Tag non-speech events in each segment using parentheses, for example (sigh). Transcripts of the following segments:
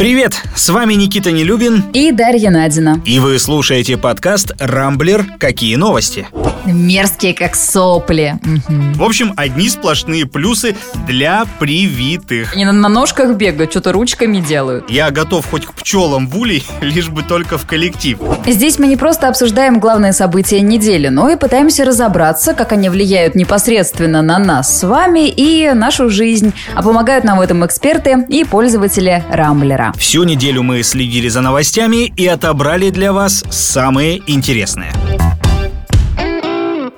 Привет, с вами Никита Нелюбин и Дарья Надина. И вы слушаете подкаст «Рамблер. Какие новости?». Мерзкие, как сопли. В общем, одни сплошные плюсы для привитых. Они на, на ножках бегают, что-то ручками делают. Я готов хоть к пчелам в улей, (laughs) лишь бы только в коллектив. Здесь мы не просто обсуждаем главные события недели, но и пытаемся разобраться, как они влияют непосредственно на нас с вами и нашу жизнь. А помогают нам в этом эксперты и пользователи Рамблера. Всю неделю мы следили за новостями и отобрали для вас самые интересные.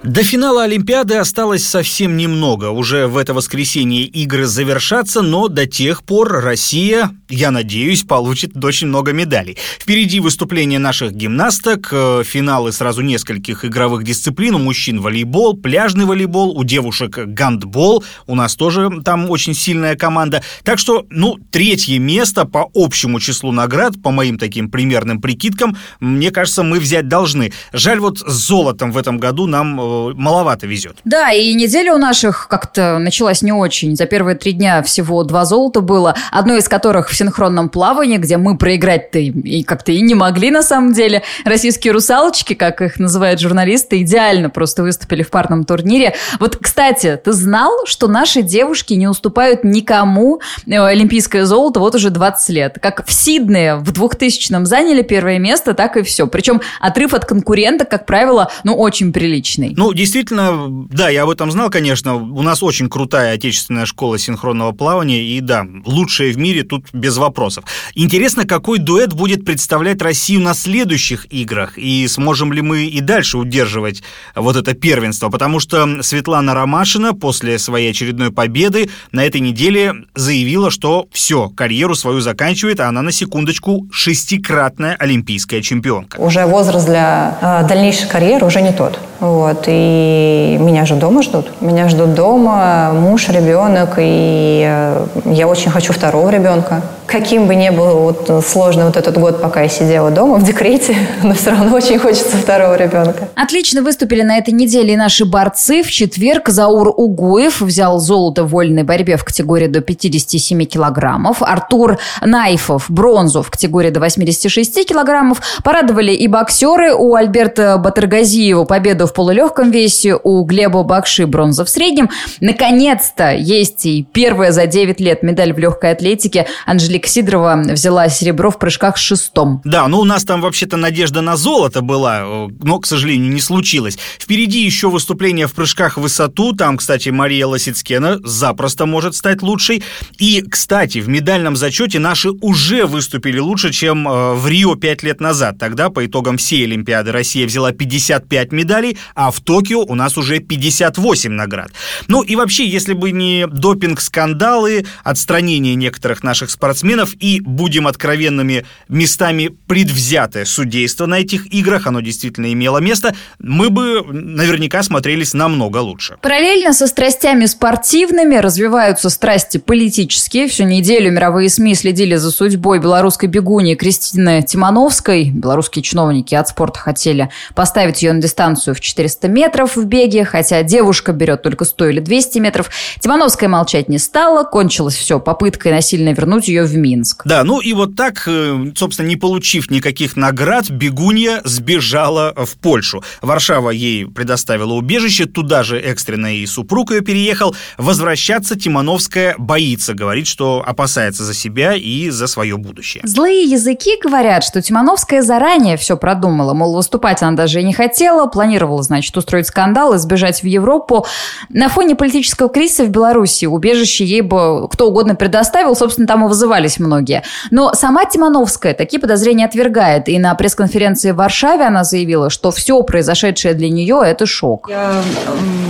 До финала Олимпиады осталось совсем немного. Уже в это воскресенье игры завершатся, но до тех пор Россия, я надеюсь, получит очень много медалей. Впереди выступления наших гимнасток, э, финалы сразу нескольких игровых дисциплин. У мужчин волейбол, пляжный волейбол, у девушек гандбол. У нас тоже там очень сильная команда. Так что, ну, третье место по общему числу наград, по моим таким примерным прикидкам, мне кажется, мы взять должны. Жаль, вот с золотом в этом году нам маловато везет. Да, и неделя у наших как-то началась не очень. За первые три дня всего два золота было, одно из которых в синхронном плавании, где мы проиграть-то и как-то и не могли на самом деле. Российские русалочки, как их называют журналисты, идеально просто выступили в парном турнире. Вот, кстати, ты знал, что наши девушки не уступают никому э, олимпийское золото вот уже 20 лет? Как в Сиднее в 2000-м заняли первое место, так и все. Причем отрыв от конкурента, как правило, ну, очень приличный. Ну, действительно, да, я об этом знал, конечно. У нас очень крутая отечественная школа синхронного плавания, и да, лучшая в мире, тут без вопросов. Интересно, какой дуэт будет представлять Россию на следующих играх, и сможем ли мы и дальше удерживать вот это первенство, потому что Светлана Ромашина после своей очередной победы на этой неделе заявила, что все, карьеру свою заканчивает, а она на секундочку шестикратная олимпийская чемпионка. Уже возраст для э, дальнейшей карьеры уже не тот. Вот, и меня же дома ждут. Меня ждут дома муж, ребенок, и э, я очень хочу второго ребенка. Каким бы ни был вот сложный вот этот год, пока я сидела дома в декрете, (laughs) но все равно очень хочется второго ребенка. Отлично выступили на этой неделе и наши борцы. В четверг Заур Угуев взял золото в вольной борьбе в категории до 57 килограммов. Артур Найфов бронзу в категории до 86 килограммов. Порадовали и боксеры. У Альберта Батыргазиева победу в полулегком весе, у Глеба Бакши бронза в среднем. Наконец-то есть и первая за 9 лет медаль в легкой атлетике. Анжелика Вероника Сидорова взяла серебро в прыжках шестом. Да, ну у нас там вообще-то надежда на золото была, э, но, к сожалению, не случилось. Впереди еще выступление в прыжках в высоту. Там, кстати, Мария Лосицкена запросто может стать лучшей. И, кстати, в медальном зачете наши уже выступили лучше, чем э, в Рио пять лет назад. Тогда, по итогам всей Олимпиады, Россия взяла 55 медалей, а в Токио у нас уже 58 наград. Ну и вообще, если бы не допинг-скандалы, отстранение некоторых наших спортсменов, спортсменов и, будем откровенными, местами предвзятое судейство на этих играх, оно действительно имело место, мы бы наверняка смотрелись намного лучше. Параллельно со страстями спортивными развиваются страсти политические. Всю неделю мировые СМИ следили за судьбой белорусской бегуни Кристины Тимановской. Белорусские чиновники от спорта хотели поставить ее на дистанцию в 400 метров в беге, хотя девушка берет только 100 или 200 метров. Тимановская молчать не стала, кончилось все попыткой насильно вернуть ее в Минск. Да, ну и вот так, э, собственно, не получив никаких наград, бегунья сбежала в Польшу. Варшава ей предоставила убежище, туда же экстренно и супруг ее переехал. Возвращаться Тимановская боится, говорит, что опасается за себя и за свое будущее. Злые языки говорят, что Тимановская заранее все продумала, мол, выступать она даже и не хотела, планировала, значит, устроить скандал и сбежать в Европу. На фоне политического кризиса в Беларуси убежище ей бы кто угодно предоставил, собственно, там и вызывались сомневались многие. Но сама Тимановская такие подозрения отвергает. И на пресс-конференции в Варшаве она заявила, что все произошедшее для нее – это шок. Я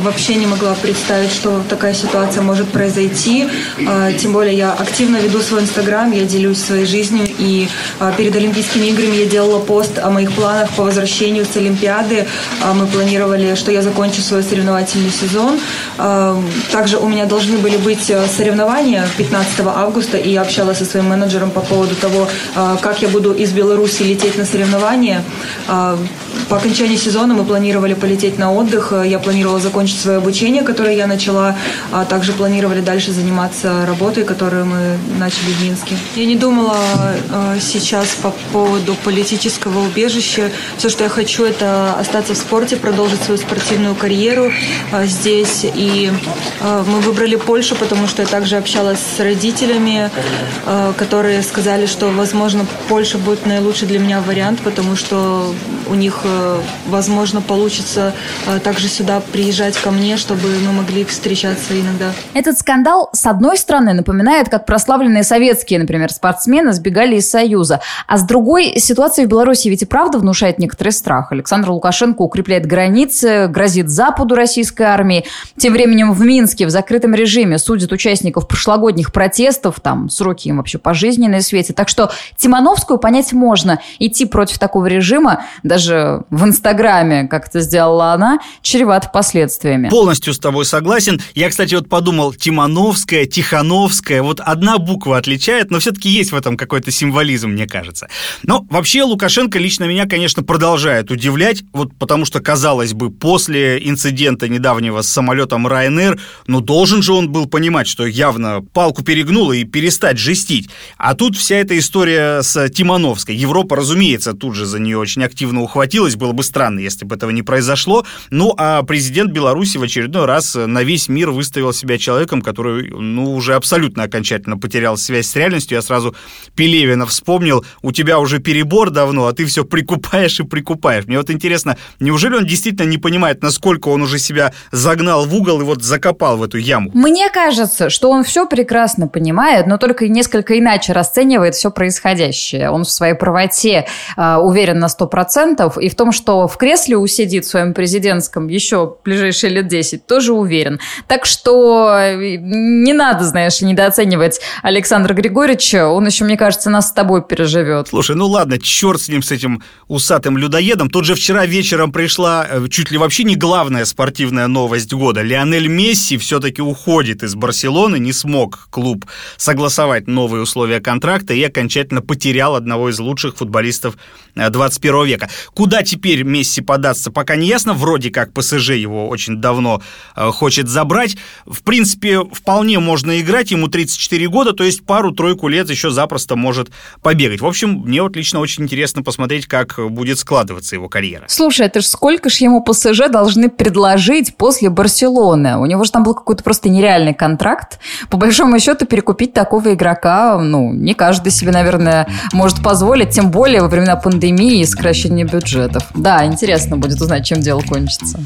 вообще не могла представить, что такая ситуация может произойти. А, тем более я активно веду свой Инстаграм, я делюсь своей жизнью. И а, перед Олимпийскими играми я делала пост о моих планах по возвращению с Олимпиады. А, мы планировали, что я закончу свой соревновательный сезон. Также у меня должны были быть соревнования 15 августа, и я общалась со своим менеджером по поводу того, как я буду из Беларуси лететь на соревнования. По окончании сезона мы планировали полететь на отдых. Я планировала закончить свое обучение, которое я начала, а также планировали дальше заниматься работой, которую мы начали в Минске. Я не думала э, сейчас по поводу политического убежища. Все, что я хочу, это остаться в спорте, продолжить свою спортивную карьеру здесь. И мы выбрали Польшу, потому что я также общалась с родителями, которые сказали, что, возможно, Польша будет наилучший для меня вариант, потому что у них, возможно, получится также сюда приезжать ко мне, чтобы мы могли встречаться иногда. Этот скандал, с одной стороны, напоминает, как прославленные советские, например, спортсмены сбегали из Союза. А с другой, ситуация в Беларуси ведь и правда внушает некоторый страх. Александр Лукашенко укрепляет границы, грозит Западу российской армии. Тем временем в Минске в закрытом режиме судят участников прошлогодних протестов. Там сроки им вообще пожизненные свете. Так что Тимановскую понять можно. Идти против такого режима, даже в Инстаграме, как это сделала она, чревато последствиями. Полностью с тобой согласен. Я, кстати, вот подумал, Тимановская, Тихановская, вот одна буква отличает, но все-таки есть в этом какой-то символизм, мне кажется. Но вообще Лукашенко лично меня, конечно, продолжает удивлять, вот потому что, казалось бы, после инцидента недавнего с самолетом Ryanair, ну, должен же он был понимать, что явно палку перегнула и перестать жестить. А тут вся эта история с Тимановской. Европа, разумеется, тут же за нее очень активно ухватилась, было бы странно, если бы этого не произошло. Ну, а президент Беларуси в очередной раз на весь мир выставил себя человеком, который, ну, уже абсолютно окончательно потерял связь с реальностью. Я сразу Пелевина вспомнил, у тебя уже перебор давно, а ты все прикупаешь и прикупаешь. Мне вот интересно, неужели он действительно не понимает, насколько он уже себя загнал в угол и вот закопал в эту яму? Мне кажется, что он все прекрасно понимает, но только несколько иначе расценивает все происходящее. Он в своей правоте э, уверен на сто процентов, и в том, что в кресле усидит в своем президентском еще ближайшие лет 10, тоже уверен. Так что э, не надо, знаешь, недооценивать Александра Григорьевича. Он еще, мне кажется, нас с тобой переживет. Слушай, ну ладно, черт с ним, с этим усатым людоедом. Тут же вчера вечером пришла э, чуть ли вообще не главная спортивная новость года. Лионель Месси все-таки уходит из Барселоны, не смог клуб согласовать новые условия контракта и окончательно потерял одного из лучших футболистов 21 э, века. Куда теперь Месси податься, пока не ясно. Вроде как ПСЖ его очень давно хочет забрать. В принципе, вполне можно играть, ему 34 года, то есть пару-тройку лет еще запросто может побегать. В общем, мне вот лично очень интересно посмотреть, как будет складываться его карьера. Слушай, это ж сколько ж ему ПСЖ должны предложить после Барселоны? У него же там был какой-то просто нереальный контракт. По большому счету, перекупить такого игрока, ну, не каждый себе, наверное, может позволить, тем более во времена пандемии и сокращения бюджетов. Да, интересно будет узнать, чем дело кончится.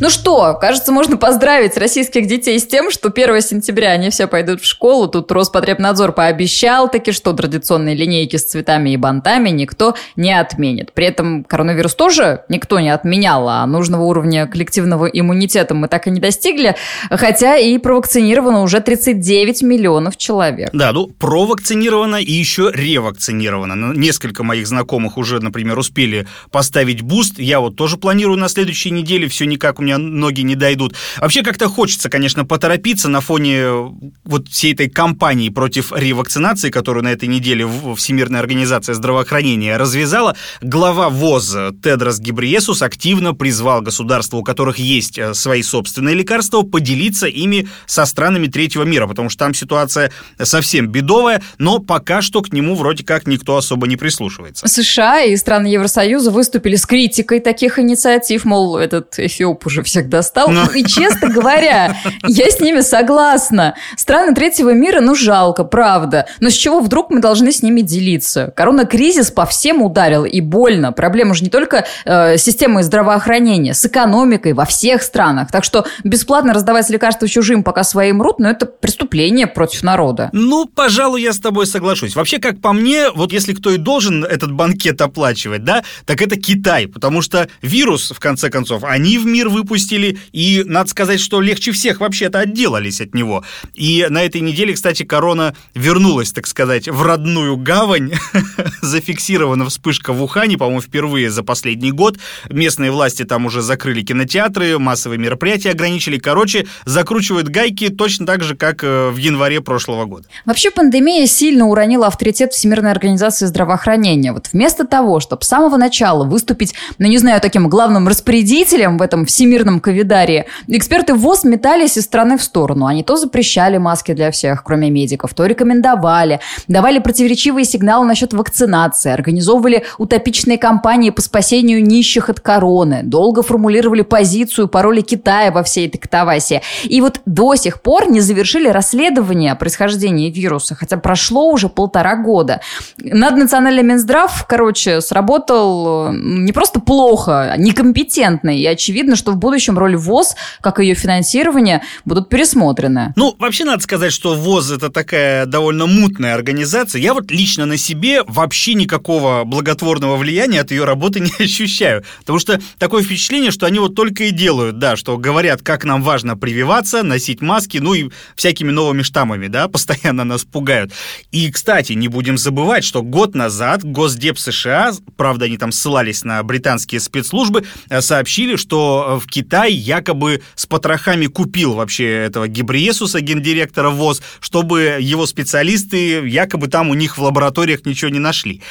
Ну что, кажется, можно поздравить российских детей с тем, что 1 сентября они все пойдут в школу. Тут Роспотребнадзор пообещал таки, что традиционные линейки с цветами и бантами никто не отменит. При этом коронавирус тоже никто не отменял, а нужного уровня коллективного иммунитета мы так и не достигли, хотя и провакцинировано уже 39 миллионов человек. Да, ну провакцинировано и еще ревакцинировано. Ну, несколько моих знакомых уже, например, успели поставить буст. Я вот тоже планирую на следующей неделе, все никак у меня ноги не дойдут. Вообще как-то хочется, конечно, поторопиться на фоне э, вот всей этой кампании против ревакцинации, которую на этой неделе Всемирная организация здравоохранения развязала. Глава ВОЗ Тедрос Гебрейесус активно призвал государства, у которых есть э, свои собственные лекарства, поделиться ими со странами третьего мира, потому что там ситуация совсем бедовая, но пока что к нему вроде как никто особо не прислушивается. США и страны Евросоюза выступили с критикой таких инициатив, мол, этот Эфиоп уже всех достал. Но... Ну. И, честно говоря, я с ними согласна. Страны третьего мира, ну, жалко, правда. Но с чего вдруг мы должны с ними делиться? Корона-кризис по всем ударил, и больно. Проблема же не только э, системой здравоохранения, с экономикой во всех странах. Так что бесплатно раздавать лекарства чужим, пока свои мрут, ну, это преступление против народа. Ну, пожалуй, я с тобой соглашусь. Вообще, как по мне, вот если кто и должен этот банкет оплачивать, да, так это Китай, потому что вирус, в конце концов, они в мир вы выпустили, и надо сказать, что легче всех вообще-то отделались от него. И на этой неделе, кстати, корона вернулась, так сказать, в родную гавань. (laughs) Зафиксирована вспышка в Ухане, по-моему, впервые за последний год. Местные власти там уже закрыли кинотеатры, массовые мероприятия ограничили. Короче, закручивают гайки точно так же, как э, в январе прошлого года. Вообще пандемия сильно уронила авторитет Всемирной организации здравоохранения. Вот вместо того, чтобы с самого начала выступить, ну не знаю, таким главным распорядителем в этом всемирном ковидарии, эксперты ВОЗ метались из страны в сторону. Они то запрещали маски для всех, кроме медиков, то рекомендовали, давали противоречивые сигналы насчет вакцинации, организовывали утопичные кампании по спасению нищих от короны, долго формулировали позицию по роли Китая во всей этой катавасии. И вот до сих пор не завершили расследование о происхождении вируса, хотя прошло уже полтора года. Наднациональный Минздрав, короче, сработал э, не просто плохо, а некомпетентно. И очевидно, что в будущем роль ВОЗ, как и ее финансирование, будут пересмотрены. Ну, вообще надо сказать, что ВОЗ это такая довольно мутная организация. Я вот лично на себе вообще никакого благотворного влияния от ее работы (laughs) не ощущаю. Потому что такое впечатление, что они вот только и делают, да, что говорят, как нам важно прививаться, носить маски, ну и всякими новыми штаммами, да, (laughs) постоянно нас пугают. И, кстати, не будем забывать, что год назад Госдеп США, правда, они там ссылались на британские спецслужбы, э, сообщили, что в Китай якобы с потрохами купил вообще этого Гебриесуса, гендиректора ВОЗ, чтобы его специалисты якобы там у них в лабораториях ничего не нашли.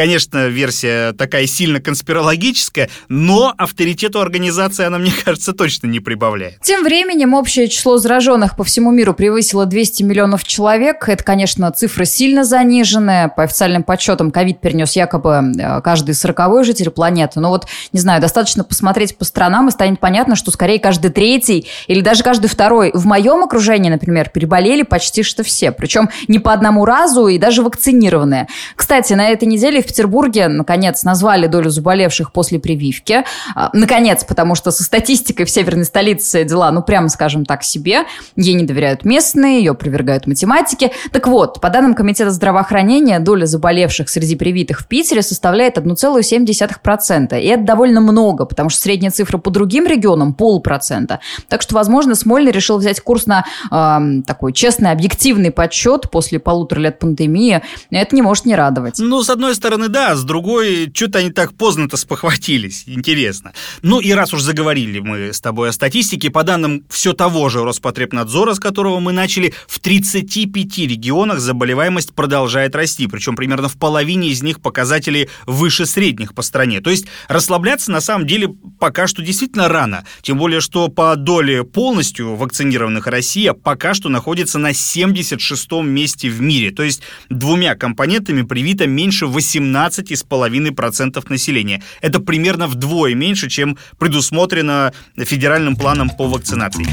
Конечно, версия такая сильно конспирологическая, но авторитету организации она, мне кажется, точно не прибавляет. Тем временем общее число зараженных по всему миру превысило 200 миллионов человек. Это, конечно, цифра сильно заниженная. По официальным подсчетам, ковид перенес якобы э, каждый сороковой житель планеты. Но вот, не знаю, достаточно посмотреть по странам, и станет понятно, что скорее каждый третий или даже каждый второй. В моем окружении, например, переболели почти что все. Причем не по одному разу и даже вакцинированные. Кстати, на этой неделе в Петербурге, наконец, назвали долю заболевших после прививки. А, наконец, потому что со статистикой в северной столице дела, ну, прямо скажем так, себе. Ей не доверяют местные, ее опровергают математики. Так вот, по данным Комитета здравоохранения, доля заболевших среди привитых в Питере составляет 1,7%. И это довольно много, потому что средняя цифра по другим регионам – полпроцента. Так что, возможно, Смольный решил взять курс на э, такой честный, объективный подсчет после полутора лет пандемии. Это не может не радовать. Ну, с одной стороны, да, с другой, что-то они так поздно-то спохватились. Интересно. Ну и раз уж заговорили мы с тобой о статистике, по данным все того же Роспотребнадзора, с которого мы начали, в 35 регионах заболеваемость продолжает расти, причем примерно в половине из них показатели выше средних по стране. То есть расслабляться на самом деле пока что действительно рано, тем более что по доле полностью вакцинированных Россия пока что находится на 76-м месте в мире, то есть двумя компонентами привито меньше 18,5% населения. Это примерно вдвое меньше, чем предусмотрено федеральным планом по вакцинации.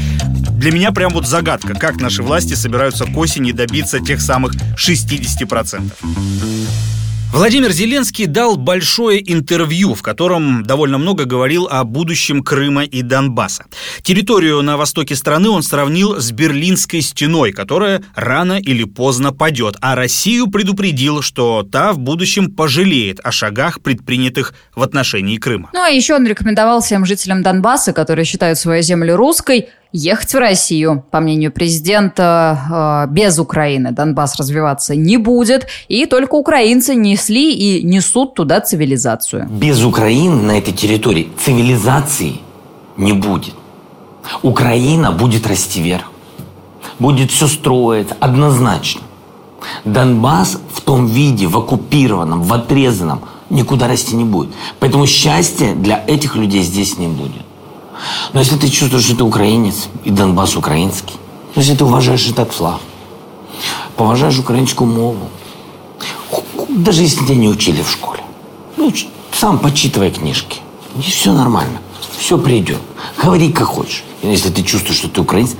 Для меня прям вот загадка, как наши власти собираются к осени добиться тех самых 60%. Владимир Зеленский дал большое интервью, в котором довольно много говорил о будущем Крыма и Донбасса. Территорию на востоке страны он сравнил с Берлинской стеной, которая рано или поздно падет, а Россию предупредил, что та в будущем пожалеет о шагах, предпринятых в отношении Крыма. Ну а еще он рекомендовал всем жителям Донбасса, которые считают свою землю русской, ехать в Россию. По мнению президента, э, без Украины Донбасс развиваться не будет, и только украинцы несли и несут туда цивилизацию. Без Украины на этой территории цивилизации не будет. Украина будет расти вверх, будет все строить однозначно. Донбасс в том виде, в оккупированном, в отрезанном, никуда расти не будет. Поэтому счастья для этих людей здесь не будет. Но если ты чувствуешь, что ты украинец, и Донбасс украинский, ну, если ты уважаешь этот флаг, поважаешь украинскую мову, даже если тебя не учили в школе, ну, сам почитывай книжки, и все нормально, все придет. Говори как хочешь. Если ты чувствуешь, что ты украинец,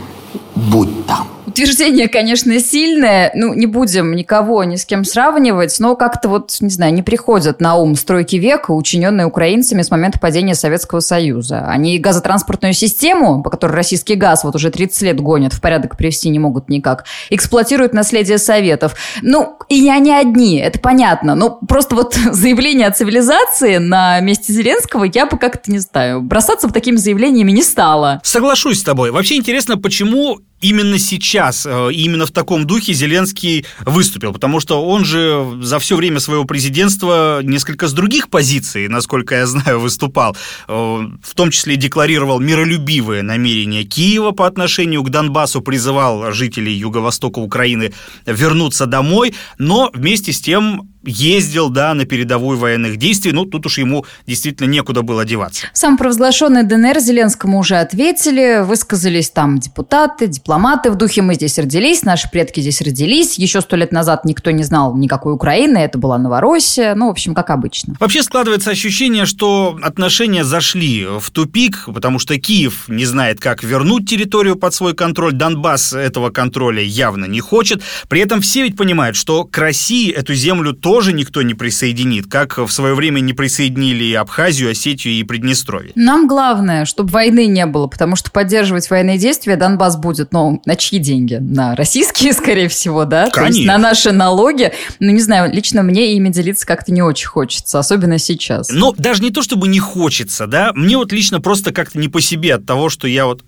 будь там. Утверждение, конечно, сильное. Ну, не будем никого ни с кем сравнивать, но как-то вот, не знаю, не приходят на ум стройки века, учиненные украинцами с момента падения Советского Союза. Они газотранспортную систему, по которой российский газ вот уже 30 лет гонят, в порядок привести не могут никак, эксплуатируют наследие Советов. Ну, и они одни, это понятно. Но просто вот (laughs) заявление о цивилизации на месте Зеленского я бы как-то, не знаю, бросаться бы такими заявлениями не стала. Соглашусь с тобой. Вообще интересно, почему именно сейчас, э, именно в таком духе Зеленский выступил, потому что он же за все время своего президентства несколько с других позиций, насколько я знаю, выступал, э, в том числе декларировал миролюбивые намерения Киева по отношению к Донбассу, призывал жителей Юго-Востока Украины вернуться домой, но вместе с тем ездил, да, на передовую военных действий, ну, тут уж ему действительно некуда было деваться. Сам провозглашенный ДНР Зеленскому уже ответили, высказались там депутаты, дипломаты в духе «мы здесь родились», «наши предки здесь родились», еще сто лет назад никто не знал никакой Украины, это была Новороссия, ну, в общем, как обычно. Вообще складывается ощущение, что отношения зашли в тупик, потому что Киев не знает, как вернуть территорию под свой контроль, Донбасс этого контроля явно не хочет, при этом все ведь понимают, что к России эту землю тоже никто не присоединит, как в свое время не присоединили Абхазию, Осетию и Приднестровье. Нам главное, чтобы войны не было, потому что поддерживать военные действия Донбасс будет, ну, на чьи деньги? На российские, (laughs) скорее всего, да? Конечно. То есть на наши налоги. Ну, не знаю, лично мне ими делиться как-то не очень хочется, особенно сейчас. Но даже не то, чтобы не хочется, да, мне вот лично просто как-то не по себе от того, что я вот,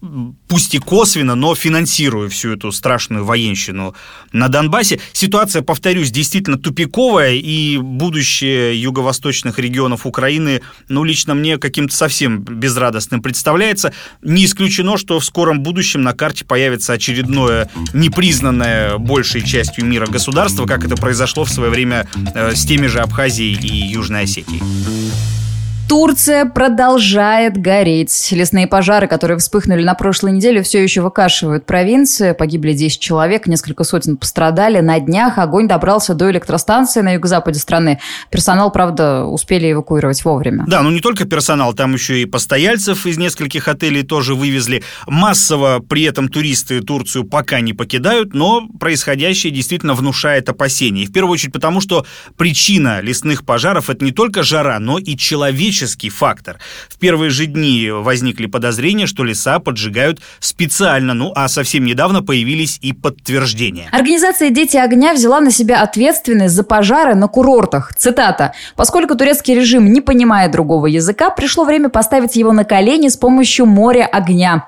пусть и косвенно, но финансирую всю эту страшную военщину на Донбассе. Ситуация, повторюсь, действительно тупиковая, и будущее юго-восточных регионов Украины, ну, лично мне каким-то совсем безрадостным представляется. Не исключено, что в скором будущем на карте появится очередное непризнанное большей частью мира государство, как это произошло в свое время э, с теми же Абхазией и Южной Осетией. Турция продолжает гореть. Лесные пожары, которые вспыхнули на прошлой неделе, все еще выкашивают провинцию. Погибли 10 человек, несколько сотен пострадали. На днях огонь добрался до электростанции на юго-западе страны. Персонал, правда, успели эвакуировать вовремя. Да, ну не только персонал, там еще и постояльцев из нескольких отелей тоже вывезли. Массово при этом туристы Турцию пока не покидают, но происходящее действительно внушает опасения. И в первую очередь потому, что причина лесных пожаров – это не только жара, но и человеческий человеческий фактор. В первые же дни возникли подозрения, что леса поджигают специально, ну а совсем недавно появились и подтверждения. Организация «Дети огня» взяла на себя ответственность за пожары на курортах. Цитата. «Поскольку турецкий режим не понимает другого языка, пришло время поставить его на колени с помощью моря огня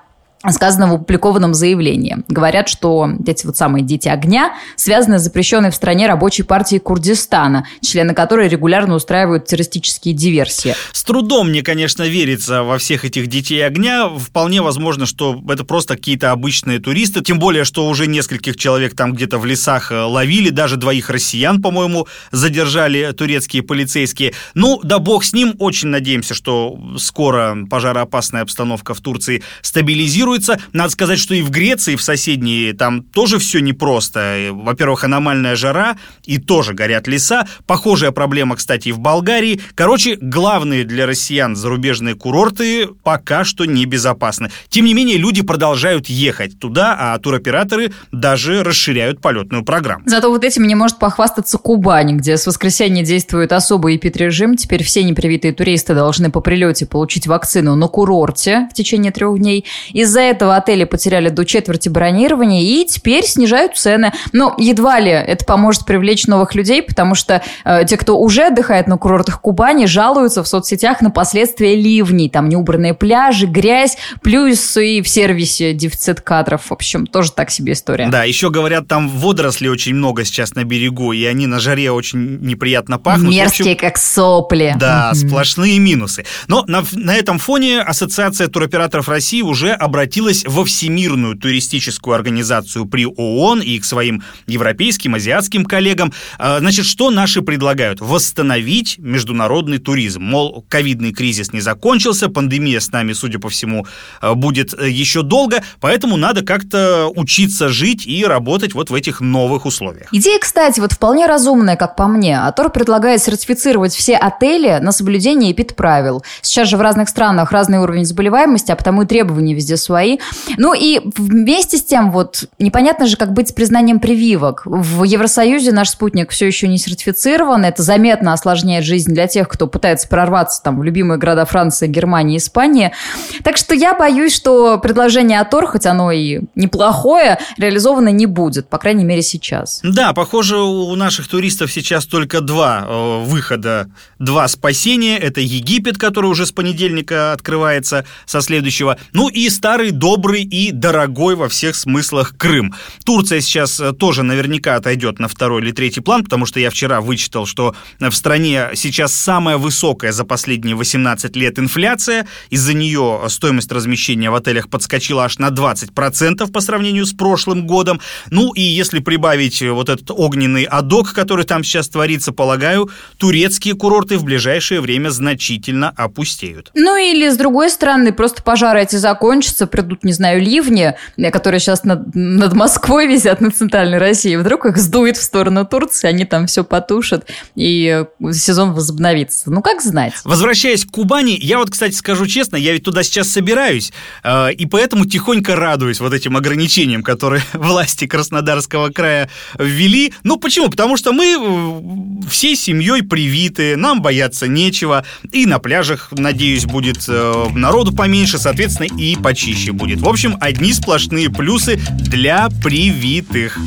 сказано в опубликованном заявлении. Говорят, что эти вот самые «дети огня» связаны с запрещенной в стране рабочей партией Курдистана, члены которой регулярно устраивают террористические диверсии. С трудом мне, конечно, верится во всех этих «детей огня». Вполне возможно, что это просто какие-то обычные туристы, тем более, что уже нескольких человек там где-то в лесах э, ловили, даже двоих россиян, по-моему, задержали турецкие полицейские. Ну, да бог с ним, очень надеемся, что скоро пожароопасная обстановка в Турции стабилизируется, планируется. Надо сказать, что и в Греции, и в соседней, там тоже все непросто. Во-первых, аномальная жара, и тоже горят леса. Похожая проблема, кстати, и в Болгарии. Короче, главные для россиян зарубежные курорты пока что небезопасны. Тем не менее, люди продолжают ехать туда, а туроператоры даже расширяют полетную программу. Зато вот этим не может похвастаться Кубань, где с воскресенья действует особый эпидрежим. Теперь все непривитые туристы должны по прилете получить вакцину на курорте в течение трех дней. Из-за этого отели потеряли до четверти бронирования и теперь снижают цены. Но едва ли это поможет привлечь новых людей, потому что э, те, кто уже отдыхает на курортах Кубани, жалуются в соцсетях на последствия ливней. Там неубранные пляжи, грязь, плюс и в сервисе дефицит кадров. В общем, тоже так себе история. Да, еще говорят, там водорослей очень много сейчас на берегу, и они на жаре очень неприятно пахнут. Мерзкие, общем, как сопли. Да, сплошные минусы. Но на, на этом фоне Ассоциация туроператоров России уже обратилась обратилась во Всемирную туристическую организацию при ООН и к своим европейским, азиатским коллегам. А, значит, что наши предлагают? Восстановить международный туризм. Мол, ковидный кризис не закончился, пандемия с нами, судя по всему, а, будет э, еще долго, поэтому надо как-то учиться жить и работать вот в этих новых условиях. Идея, кстати, вот вполне разумная, как по мне. Атор предлагает сертифицировать все отели на соблюдение эпидправил. Сейчас же в разных странах разный уровень заболеваемости, а потому и требования везде свои свои. Ну и вместе с тем, вот непонятно же, как быть с признанием прививок. В Евросоюзе наш спутник все еще не сертифицирован. Это заметно осложняет жизнь для тех, кто пытается прорваться там в любимые города Франции, Германии, Испании. Так что я боюсь, что предложение АТОР, хоть оно и неплохое, реализовано не будет, по крайней мере сейчас. Да, похоже, у наших туристов сейчас только два э, выхода, два спасения. Это Египет, который уже с понедельника открывается со следующего, ну и старый, добрый и дорогой во всех смыслах Крым. Турция сейчас э, тоже наверняка отойдет на второй или третий план, потому что я вчера вычитал, что в стране сейчас самая высокая за последние 18 лет инфляция. Из-за нее стоимость размещения в отелях подскочила аж на 20% по сравнению с прошлым годом. Ну и если прибавить вот этот огненный адок, который там сейчас творится, полагаю, турецкие курорты в ближайшее время значительно опустеют. Ну или с другой стороны, просто пожары эти закончатся, придут, не знаю, ливни, которые сейчас над, над Москвой висят, на центральной России. Вдруг их сдует в сторону Турции, они там все потушат, и сезон возобновится. Ну, как знать. Возвращаясь к Кубани, я вот, кстати, скажу честно, я ведь туда сейчас собираюсь, э, и поэтому тихонько радуюсь вот этим ограничениям, которые (laughs) власти Краснодарского края ввели. Ну, почему? Потому что мы э, всей семьей привиты, нам бояться нечего, и на пляжах, надеюсь, будет э, народу поменьше, соответственно, и почище будет. В общем, одни сплошные плюсы для привитых.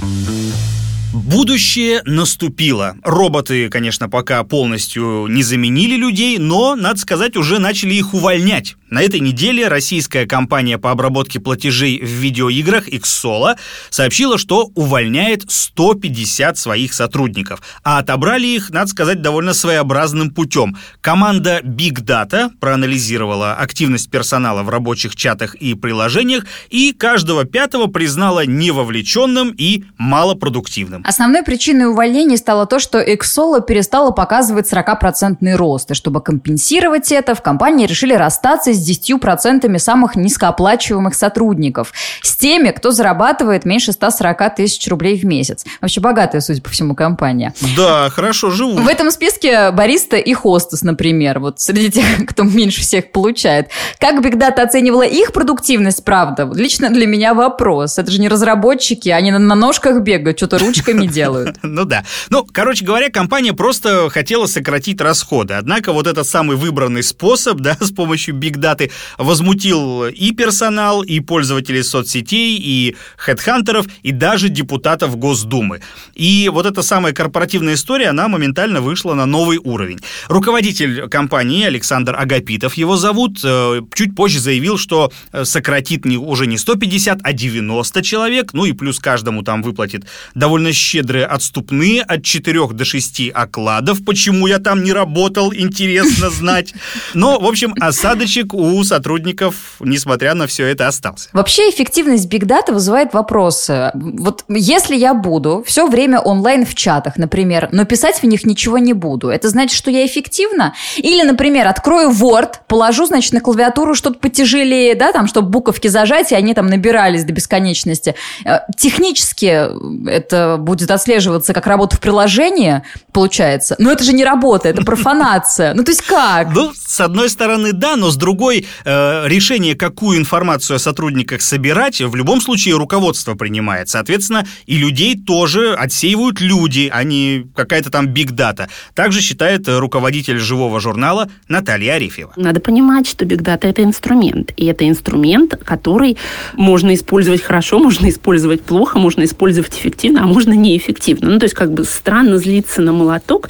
Будущее наступило. Роботы, конечно, пока полностью не заменили людей, но, надо сказать, уже начали их увольнять. На этой неделе российская компания по обработке платежей в видеоиграх Xsola сообщила, что увольняет 150 своих сотрудников. А отобрали их, надо сказать, довольно своеобразным путем. Команда Big Data проанализировала активность персонала в рабочих чатах и приложениях и каждого пятого признала невовлеченным и малопродуктивным. Основной причиной увольнения стало то, что Exolo перестала показывать 40% рост. И чтобы компенсировать это, в компании решили расстаться с 10% самых низкооплачиваемых сотрудников. С теми, кто зарабатывает меньше 140 тысяч рублей в месяц. Вообще богатая, судя по всему, компания. Да, хорошо живут. В этом списке бариста и хостес, например. Вот среди тех, (laughs) кто меньше всех получает. Как Big Data оценивала их продуктивность, правда, лично для меня вопрос. Это же не разработчики, они на ножках бегают, что-то ручками руками делают. (laughs) Ну да. Ну, короче говоря, компания просто хотела сократить расходы. Однако вот этот самый выбранный способ, (laughs) да, с помощью Data возмутил и персонал, и пользователей соцсетей, и хедхантеров, и даже депутатов Госдумы. И вот эта самая корпоративная история, она моментально вышла на новый уровень. Руководитель компании Александр Агапитов, его зовут, э, чуть позже заявил, что э, сократит не, уже не 150, а 90 человек, ну и плюс каждому там выплатит довольно щедрые отступные от 4 до 6 окладов. Почему я там не работал, интересно знать. Но, в общем, осадочек у сотрудников, несмотря на все это, остался. Вообще эффективность Big Data вызывает вопросы. Вот если я буду все время онлайн в чатах, например, но писать в них ничего не буду, это значит, что я эффективна? Или, например, открою Word, положу, значит, на клавиатуру что-то потяжелее, да, там, чтобы буковки зажать, и они там набирались до бесконечности. Э, технически это будет отслеживаться как работа в приложении, получается. Но это же не работа, это профанация. Ну, то есть как? Ну, с одной стороны, да, но с другой, э, решение, какую информацию о сотрудниках собирать, в любом случае руководство принимает. Соответственно, и людей тоже отсеивают люди, а не какая-то там биг-дата. Также считает руководитель живого журнала Наталья Арефьева. Надо понимать, что биг-дата – это инструмент. И это инструмент, который можно использовать хорошо, можно использовать плохо, можно использовать эффективно, а можно неэффективно. Ну, то есть как бы странно злиться на молоток,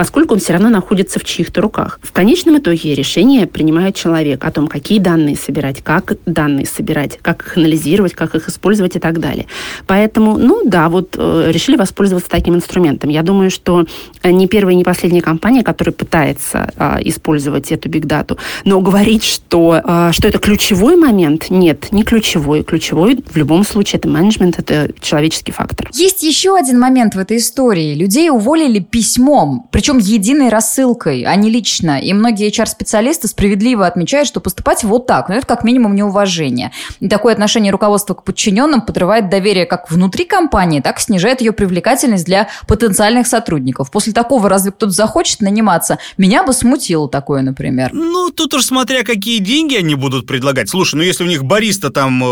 поскольку он все равно находится в чьих-то руках. В конечном итоге решение принимает человек о том, какие данные собирать, как данные собирать, как их анализировать, как их использовать и так далее. Поэтому, ну да, вот э, решили воспользоваться таким инструментом. Я думаю, что не первая, не последняя компания, которая пытается э, использовать эту бигдату, но говорить, что, э, что это ключевой момент, нет, не ключевой. Ключевой в любом случае это менеджмент, это человеческий фактор. Есть еще один момент в этой истории. Людей уволили письмом. Причем причем единой рассылкой, а не лично. И многие HR-специалисты справедливо отмечают, что поступать вот так, ну это как минимум неуважение. И такое отношение руководства к подчиненным подрывает доверие как внутри компании, так и снижает ее привлекательность для потенциальных сотрудников. После такого разве кто-то захочет наниматься? Меня бы смутило такое, например. Ну, тут уж смотря какие деньги они будут предлагать. Слушай, ну если у них бариста там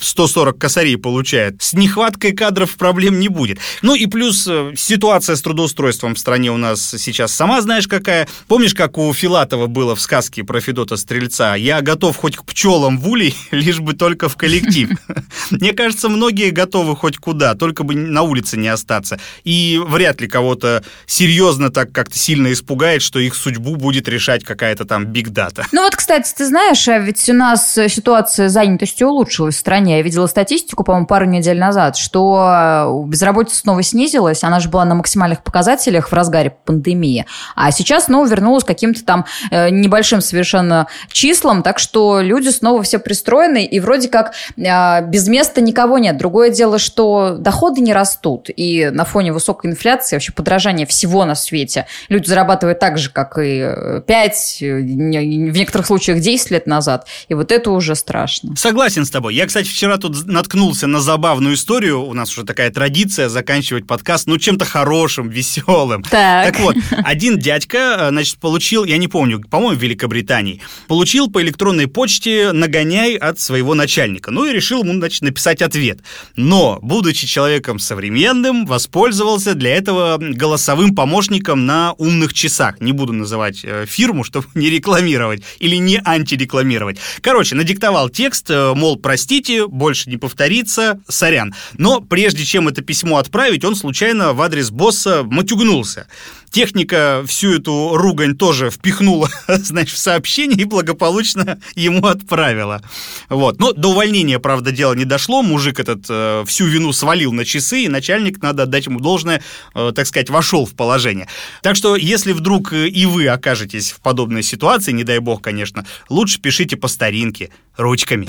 140 э, косарей получает, с нехваткой кадров проблем не будет. Ну и плюс э, ситуация с трудоустройством в стране у нас сейчас сама знаешь какая. Помнишь, как у Филатова было в сказке про Федота Стрельца? Я готов хоть к пчелам в улей, (laughs) лишь бы только в коллектив. (laughs) Мне кажется, многие готовы хоть куда, только бы на улице не остаться. И вряд ли кого-то серьезно так как-то сильно испугает, что их судьбу будет решать какая-то там биг-дата. Ну вот, кстати, ты знаешь, а ведь у нас ситуация с занятостью улучшилась в стране. Я видела статистику, по-моему, пару недель назад, что безработица снова снизилась. Она же была на максимальных показателях в разгаре пандемии. А сейчас снова вернулась к каким-то там э, небольшим совершенно числам. Так что люди снова все пристроены. И вроде как э, без места никого нет. Другое дело, что доходы не растут. И на фоне высокой инфляции, вообще подражания всего на свете, люди зарабатывают так же, как и 5, э, в некоторых случаях 10 лет назад. И вот это уже страшно. Согласен с тобой. Я, кстати, вчера тут наткнулся на забавную историю. У нас уже такая традиция заканчивать подкаст, ну, чем-то хорошим, веселым. Так. Вот, один дядька, э, значит, получил, я не помню, по-моему, в Великобритании, получил по электронной почте нагоняй от своего начальника. Ну и решил ему, значит, написать ответ. Но, будучи человеком современным, воспользовался для этого голосовым помощником на умных часах. Не буду называть э, фирму, (laughs) чтобы не рекламировать или не антирекламировать. Короче, надиктовал текст, э, мол, простите, больше не повторится, сорян. Но прежде чем это письмо отправить, он случайно в адрес босса матюгнулся. Техника всю эту ругань тоже впихнула, (laughs) значит, в сообщение и благополучно ему отправила. Вот. Но до увольнения, правда, дело не дошло. Мужик этот э, всю вину свалил на часы, и начальник, надо отдать ему должное, э, так сказать, вошел в положение. Так что, если вдруг э, и вы окажетесь в подобной ситуации, не дай бог, конечно, лучше пишите по старинке, ручками.